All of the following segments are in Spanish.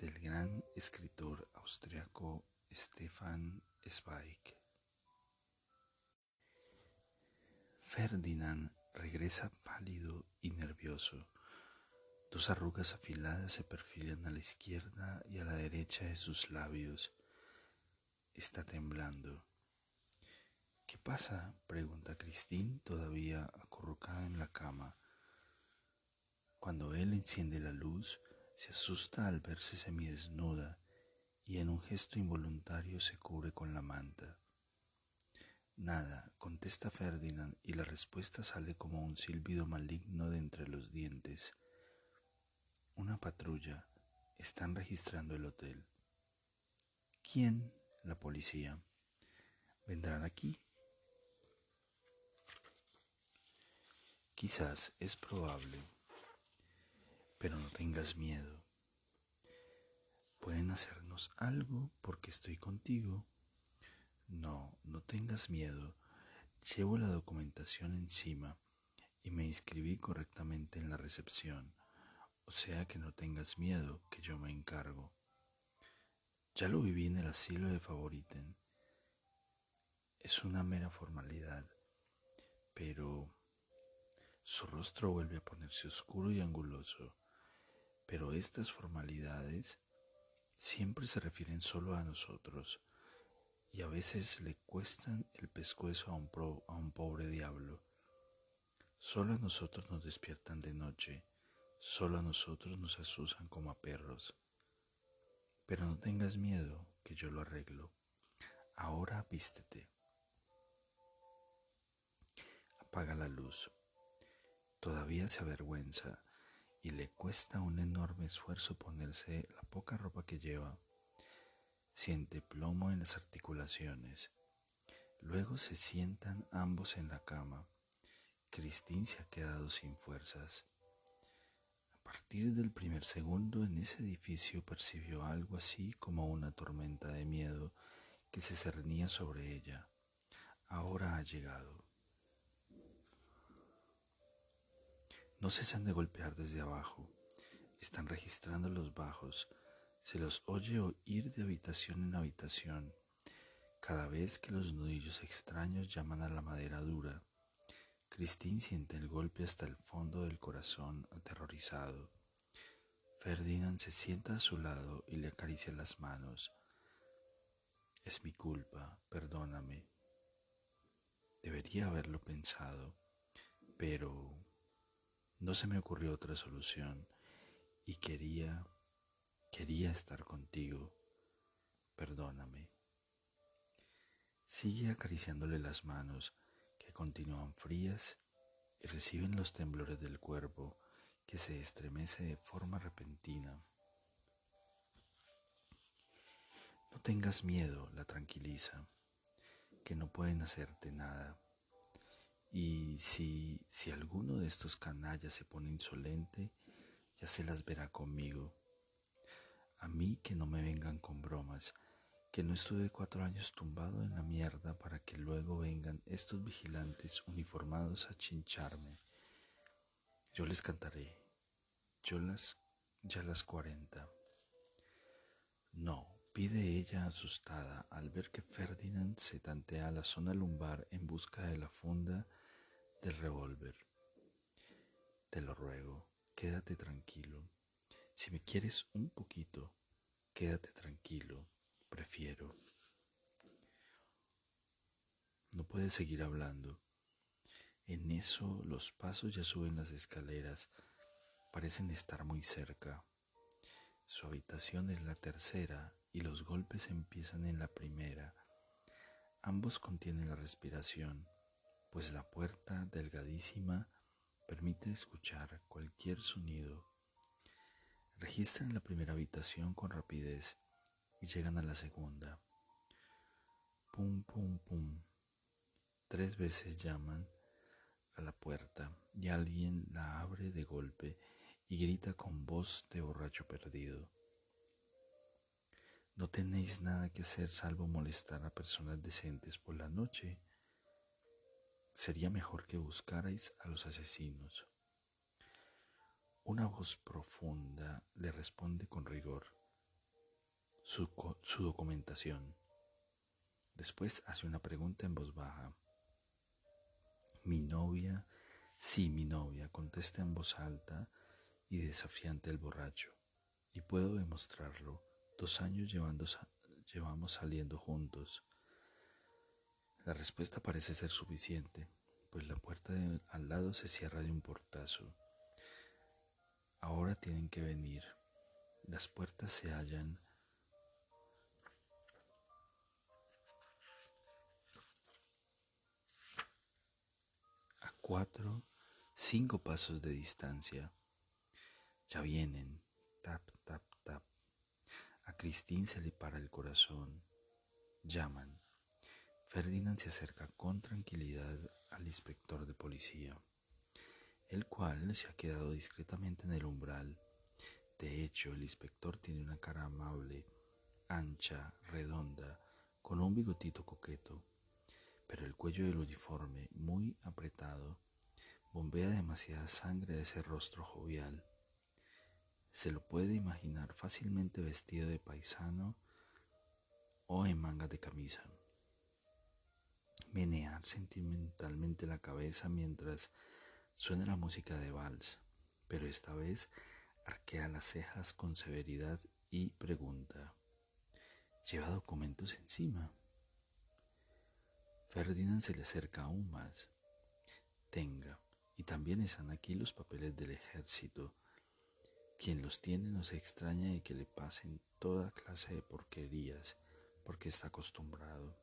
Del gran escritor austriaco Stefan Zweig. Ferdinand regresa pálido y nervioso. Dos arrugas afiladas se perfilan a la izquierda y a la derecha de sus labios. Está temblando. ¿Qué pasa? pregunta Christine, todavía acurrucada en la cama. Cuando él enciende la luz, se asusta al verse semidesnuda y en un gesto involuntario se cubre con la manta. Nada, contesta Ferdinand y la respuesta sale como un silbido maligno de entre los dientes. Una patrulla. Están registrando el hotel. ¿Quién? La policía. ¿Vendrán aquí? Quizás es probable, pero no tengas miedo. Pueden hacernos algo porque estoy contigo no, no tengas miedo. Llevo la documentación encima y me inscribí correctamente en la recepción. O sea que no tengas miedo, que yo me encargo. Ya lo viví en el asilo de Favoriten. Es una mera formalidad, pero su rostro vuelve a ponerse oscuro y anguloso. Pero estas formalidades siempre se refieren solo a nosotros y a veces le cuestan el pescuezo a un, a un pobre diablo. Solo a nosotros nos despiertan de noche, solo a nosotros nos asusan como a perros. Pero no tengas miedo, que yo lo arreglo. Ahora vístete. Apaga la luz. Todavía se avergüenza y le cuesta un enorme esfuerzo ponerse la poca ropa que lleva Siente plomo en las articulaciones. Luego se sientan ambos en la cama. Christine se ha quedado sin fuerzas. A partir del primer segundo en ese edificio percibió algo así como una tormenta de miedo que se cernía sobre ella. Ahora ha llegado. No cesan de golpear desde abajo. Están registrando los bajos se los oye oír de habitación en habitación, cada vez que los nudillos extraños llaman a la madera dura. Christine siente el golpe hasta el fondo del corazón, aterrorizado. Ferdinand se sienta a su lado y le acaricia las manos. Es mi culpa, perdóname. Debería haberlo pensado, pero no se me ocurrió otra solución y quería Quería estar contigo. Perdóname. Sigue acariciándole las manos que continúan frías y reciben los temblores del cuerpo que se estremece de forma repentina. No tengas miedo, la tranquiliza, que no pueden hacerte nada. Y si, si alguno de estos canallas se pone insolente, ya se las verá conmigo. A mí que no me vengan con bromas, que no estuve cuatro años tumbado en la mierda para que luego vengan estos vigilantes uniformados a chincharme. Yo les cantaré, yo las, ya las cuarenta. No, pide ella asustada al ver que Ferdinand se tantea la zona lumbar en busca de la funda del revólver. Te lo ruego, quédate tranquilo. Si me quieres un poquito, quédate tranquilo, prefiero. No puedes seguir hablando. En eso los pasos ya suben las escaleras, parecen estar muy cerca. Su habitación es la tercera y los golpes empiezan en la primera. Ambos contienen la respiración. Pues la puerta delgadísima permite escuchar cualquier sonido. Registran la primera habitación con rapidez y llegan a la segunda. Pum, pum, pum. Tres veces llaman a la puerta y alguien la abre de golpe y grita con voz de borracho perdido. No tenéis nada que hacer salvo molestar a personas decentes por la noche. Sería mejor que buscarais a los asesinos. Una voz profunda le responde con rigor su, su documentación. Después hace una pregunta en voz baja. Mi novia, sí, mi novia, contesta en voz alta y desafiante el borracho, y puedo demostrarlo Dos años llevamos saliendo juntos. La respuesta parece ser suficiente, pues la puerta al lado se cierra de un portazo. Ahora tienen que venir. Las puertas se hallan a cuatro, cinco pasos de distancia. Ya vienen. Tap, tap, a Cristín se le para el corazón. Llaman. Ferdinand se acerca con tranquilidad al inspector de policía, el cual se ha quedado discretamente en el umbral. De hecho, el inspector tiene una cara amable, ancha, redonda, con un bigotito coqueto, pero el cuello del uniforme, muy apretado, bombea demasiada sangre de ese rostro jovial. Se lo puede imaginar fácilmente vestido de paisano o en manga de camisa. Menear sentimentalmente la cabeza mientras suena la música de vals, pero esta vez arquea las cejas con severidad y pregunta, ¿lleva documentos encima? Ferdinand se le acerca aún más. Tenga, y también están aquí los papeles del ejército quien los tiene no se extraña de que le pasen toda clase de porquerías porque está acostumbrado.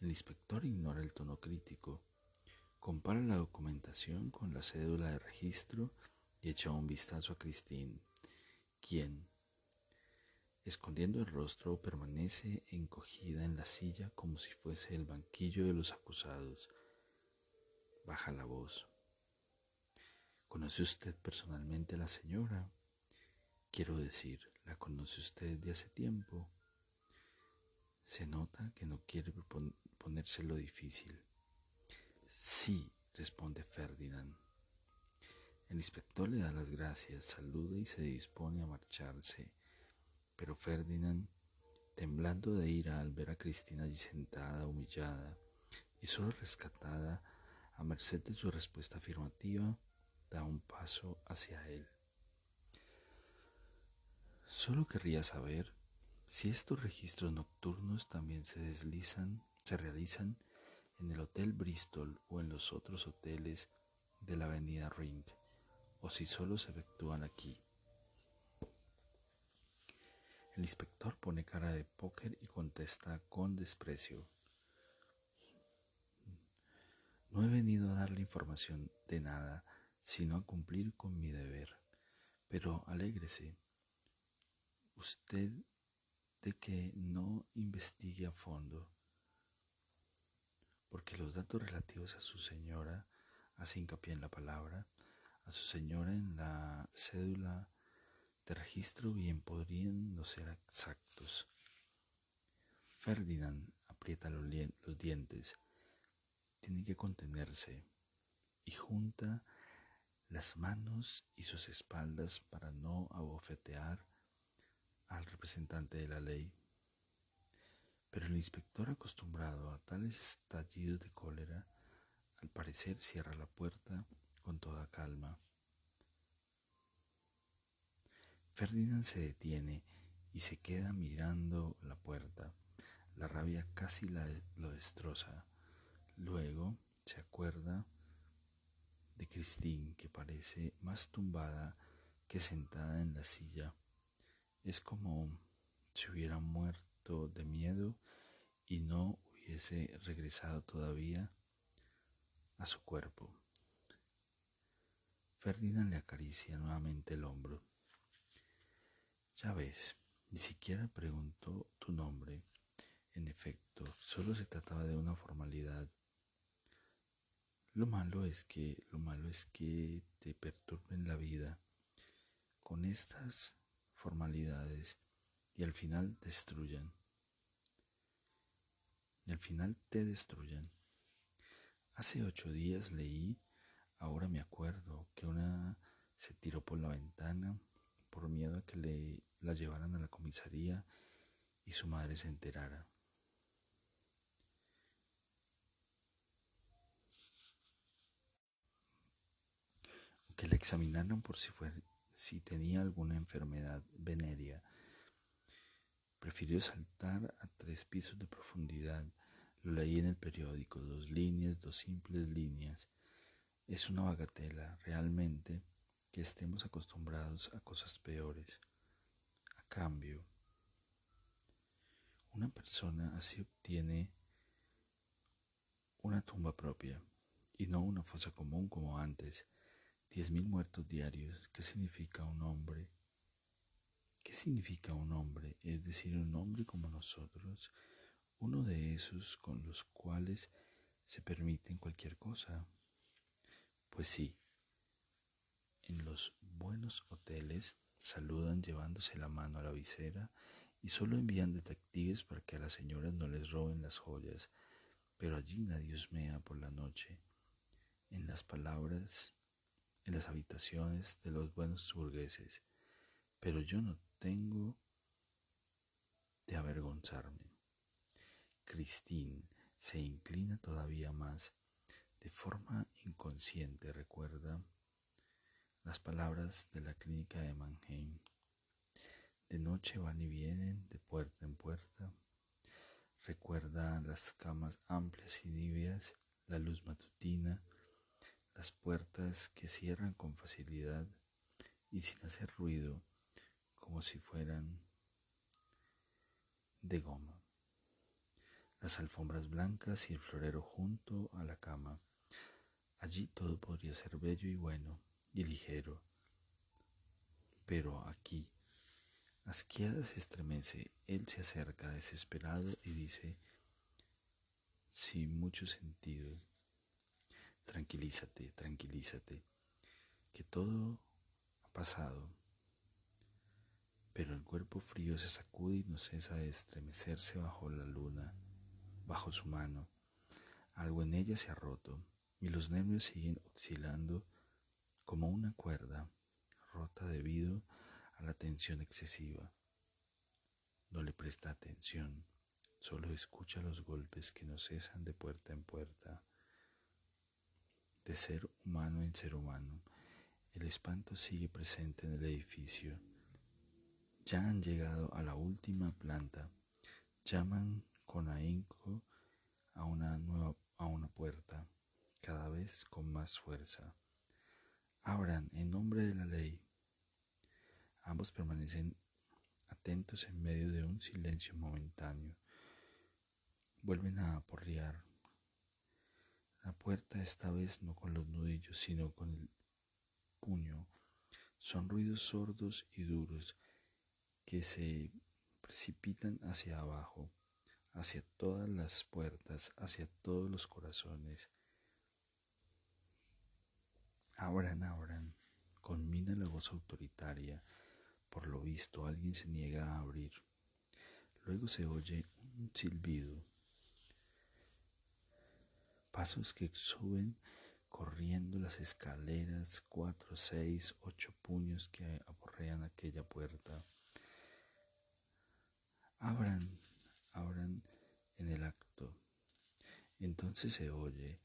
El inspector ignora el tono crítico, compara la documentación con la cédula de registro y echa un vistazo a Christine, quien, escondiendo el rostro, permanece encogida en la silla como si fuese el banquillo de los acusados. Baja la voz. ¿Conoce usted personalmente a la señora? Quiero decir, ¿la conoce usted de hace tiempo? Se nota que no quiere ponérselo difícil. Sí, responde Ferdinand. El inspector le da las gracias, saluda y se dispone a marcharse, pero Ferdinand, temblando de ira al ver a Cristina allí sentada, humillada y solo rescatada a merced de su respuesta afirmativa, da un paso hacia él. Solo querría saber si estos registros nocturnos también se deslizan, se realizan en el Hotel Bristol o en los otros hoteles de la Avenida Ring, o si solo se efectúan aquí. El inspector pone cara de póker y contesta con desprecio. No he venido a darle información de nada sino a cumplir con mi deber. Pero alégrese, usted de que no investigue a fondo, porque los datos relativos a su señora, hace hincapié en la palabra, a su señora en la cédula de registro bien podrían no ser exactos. Ferdinand aprieta los, los dientes, tiene que contenerse y junta las manos y sus espaldas para no abofetear al representante de la ley. Pero el inspector acostumbrado a tales estallidos de cólera, al parecer cierra la puerta con toda calma. Ferdinand se detiene y se queda mirando la puerta. La rabia casi lo destroza. Luego se acuerda de Christine, que parece más tumbada que sentada en la silla. Es como si hubiera muerto de miedo y no hubiese regresado todavía a su cuerpo. Ferdinand le acaricia nuevamente el hombro. Ya ves, ni siquiera preguntó tu nombre. En efecto, solo se trataba de una formalidad. Lo malo es que, lo malo es que te perturben la vida con estas formalidades y al final destruyan. Y al final te destruyan. Hace ocho días leí, ahora me acuerdo, que una se tiró por la ventana por miedo a que le la llevaran a la comisaría y su madre se enterara. Que la examinaran por si, si tenía alguna enfermedad venérea. Prefirió saltar a tres pisos de profundidad. Lo leí en el periódico, dos líneas, dos simples líneas. Es una bagatela, realmente, que estemos acostumbrados a cosas peores. A cambio, una persona así obtiene una tumba propia y no una fosa común como antes. Diez mil muertos diarios. ¿Qué significa un hombre? ¿Qué significa un hombre? Es decir, un hombre como nosotros, uno de esos con los cuales se permiten cualquier cosa. Pues sí, en los buenos hoteles saludan llevándose la mano a la visera y solo envían detectives para que a las señoras no les roben las joyas, pero allí nadie osmea por la noche. En las palabras, en las habitaciones de los buenos burgueses, pero yo no tengo de avergonzarme. Christine se inclina todavía más, de forma inconsciente recuerda las palabras de la clínica de Mannheim. De noche van y vienen, de puerta en puerta. Recuerda las camas amplias y niveas, la luz matutina, las puertas que cierran con facilidad y sin hacer ruido, como si fueran de goma. Las alfombras blancas y el florero junto a la cama. Allí todo podría ser bello y bueno y ligero. Pero aquí, asqueada se estremece, él se acerca desesperado y dice, sin mucho sentido, tranquilízate, tranquilízate, que todo ha pasado. Pero el cuerpo frío se sacude y no cesa de estremecerse bajo la luna, bajo su mano. Algo en ella se ha roto y los nervios siguen oscilando como una cuerda rota debido a la tensión excesiva. No le presta atención, solo escucha los golpes que no cesan de puerta en puerta. De ser humano en ser humano, el espanto sigue presente en el edificio. Ya han llegado a la última planta, llaman con ahínco a una nueva a una puerta, cada vez con más fuerza. Abran en nombre de la ley. Ambos permanecen atentos en medio de un silencio momentáneo. Vuelven a aporrear. La puerta esta vez no con los nudillos, sino con el puño. Son ruidos sordos y duros que se precipitan hacia abajo, hacia todas las puertas, hacia todos los corazones. Abran, abran, conmina la voz autoritaria. Por lo visto, alguien se niega a abrir. Luego se oye un silbido. Pasos que suben corriendo las escaleras, cuatro, seis, ocho puños que aporrean aquella puerta. Abran, abran en el acto. Entonces se oye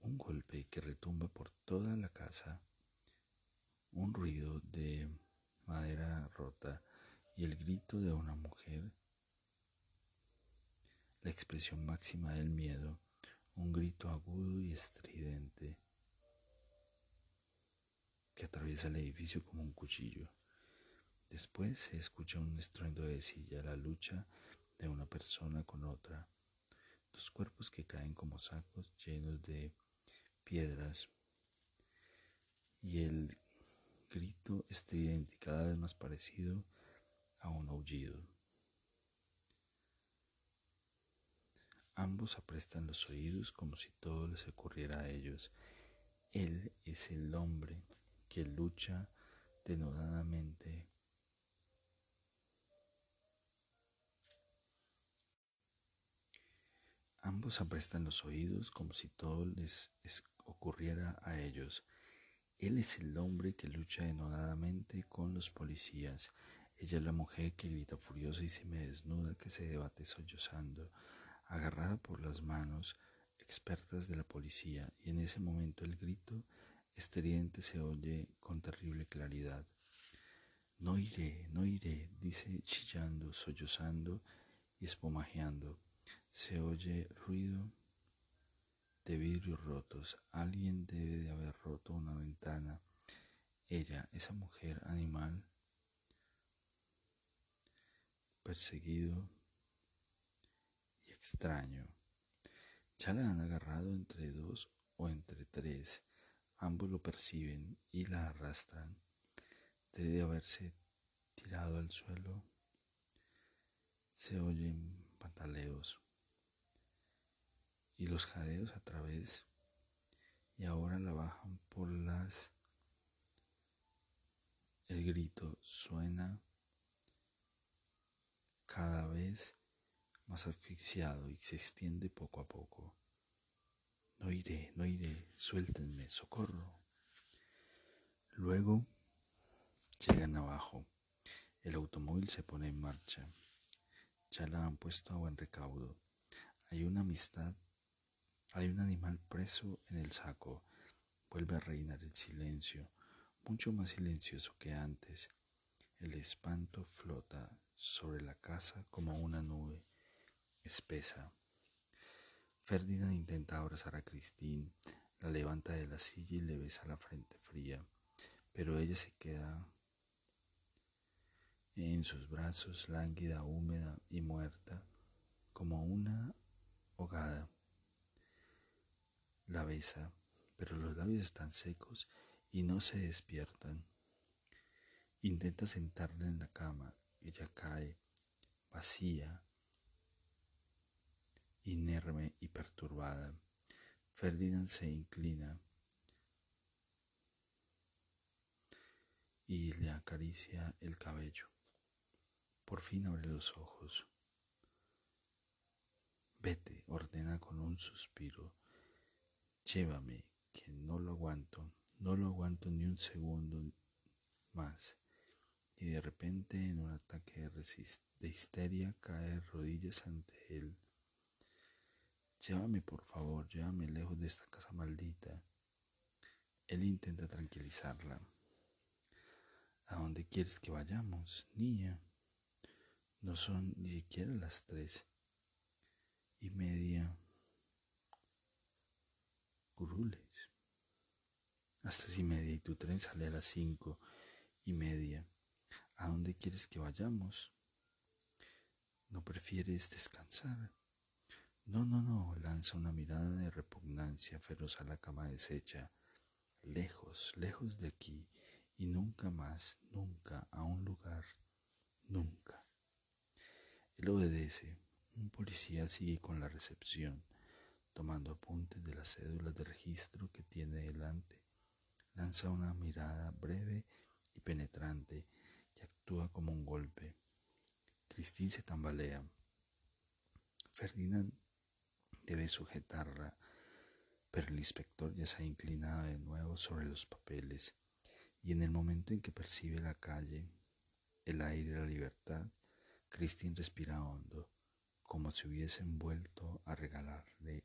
un golpe que retumba por toda la casa, un ruido de madera rota y el grito de una mujer, la expresión máxima del miedo, un grito agudo y estridente que atraviesa el edificio como un cuchillo. Después se escucha un estruendo de silla, la lucha de una persona con otra, dos cuerpos que caen como sacos llenos de piedras y el grito estridente cada vez más parecido a un aullido. Ambos aprestan los oídos como si todo les ocurriera a ellos. Él es el hombre que lucha denodadamente Ambos aprestan los oídos como si todo les ocurriera a ellos. Él es el hombre que lucha denodadamente con los policías. Ella es la mujer que grita furiosa y se me desnuda, que se debate sollozando, agarrada por las manos expertas de la policía, y en ese momento el grito estridente se oye con terrible claridad. No iré, no iré, dice chillando, sollozando y espumajeando. Se oye ruido de vidrios rotos. Alguien debe de haber roto una ventana. Ella, esa mujer animal, perseguido y extraño. Ya la han agarrado entre dos o entre tres. Ambos lo perciben y la arrastran. Debe de haberse tirado al suelo. Se oyen pantaleos y los jadeos a través y ahora la bajan por las el grito suena cada vez más asfixiado y se extiende poco a poco. No iré, no iré, suéltenme, socorro. Luego llegan abajo. El automóvil se pone en marcha. Ya la han puesto a buen recaudo. Hay una amistad hay un animal preso en el saco. Vuelve a reinar el silencio, mucho más silencioso que antes. El espanto flota sobre la casa como una nube espesa. Ferdinand intenta abrazar a Christine, la levanta de la silla y le besa la frente fría, pero ella se queda en sus brazos lánguida, húmeda y muerta, como una hogada. La besa, pero los labios están secos y no se despiertan. Intenta sentarla en la cama. Ella cae, vacía, inerme y perturbada. Ferdinand se inclina y le acaricia el cabello. Por fin abre los ojos. Vete, ordena con un suspiro. Llévame, que no lo aguanto, no lo aguanto ni un segundo más. Y de repente, en un ataque de, histeria, cae rodillas ante él. Llévame, por favor, llévame lejos de esta casa maldita. Él intenta tranquilizarla. ¿A dónde quieres que vayamos, niña? No son ni siquiera las tres y media curules. Hasta y media y tu tren sale a las cinco y media. ¿A dónde quieres que vayamos? ¿No prefieres descansar? No, no, no, lanza una mirada de repugnancia feroz a la cama deshecha. Lejos, lejos de aquí y nunca más, nunca a un lugar, nunca. Él obedece. Un policía sigue con la recepción tomando apuntes de las cédulas de registro que tiene delante. Lanza una mirada breve y penetrante que actúa como un golpe. Christine se tambalea. Ferdinand debe sujetarla, pero el inspector ya se ha inclinado de nuevo sobre los papeles y en el momento en que percibe la calle, el aire y la libertad, Christine respira hondo como si hubiesen vuelto a regalarle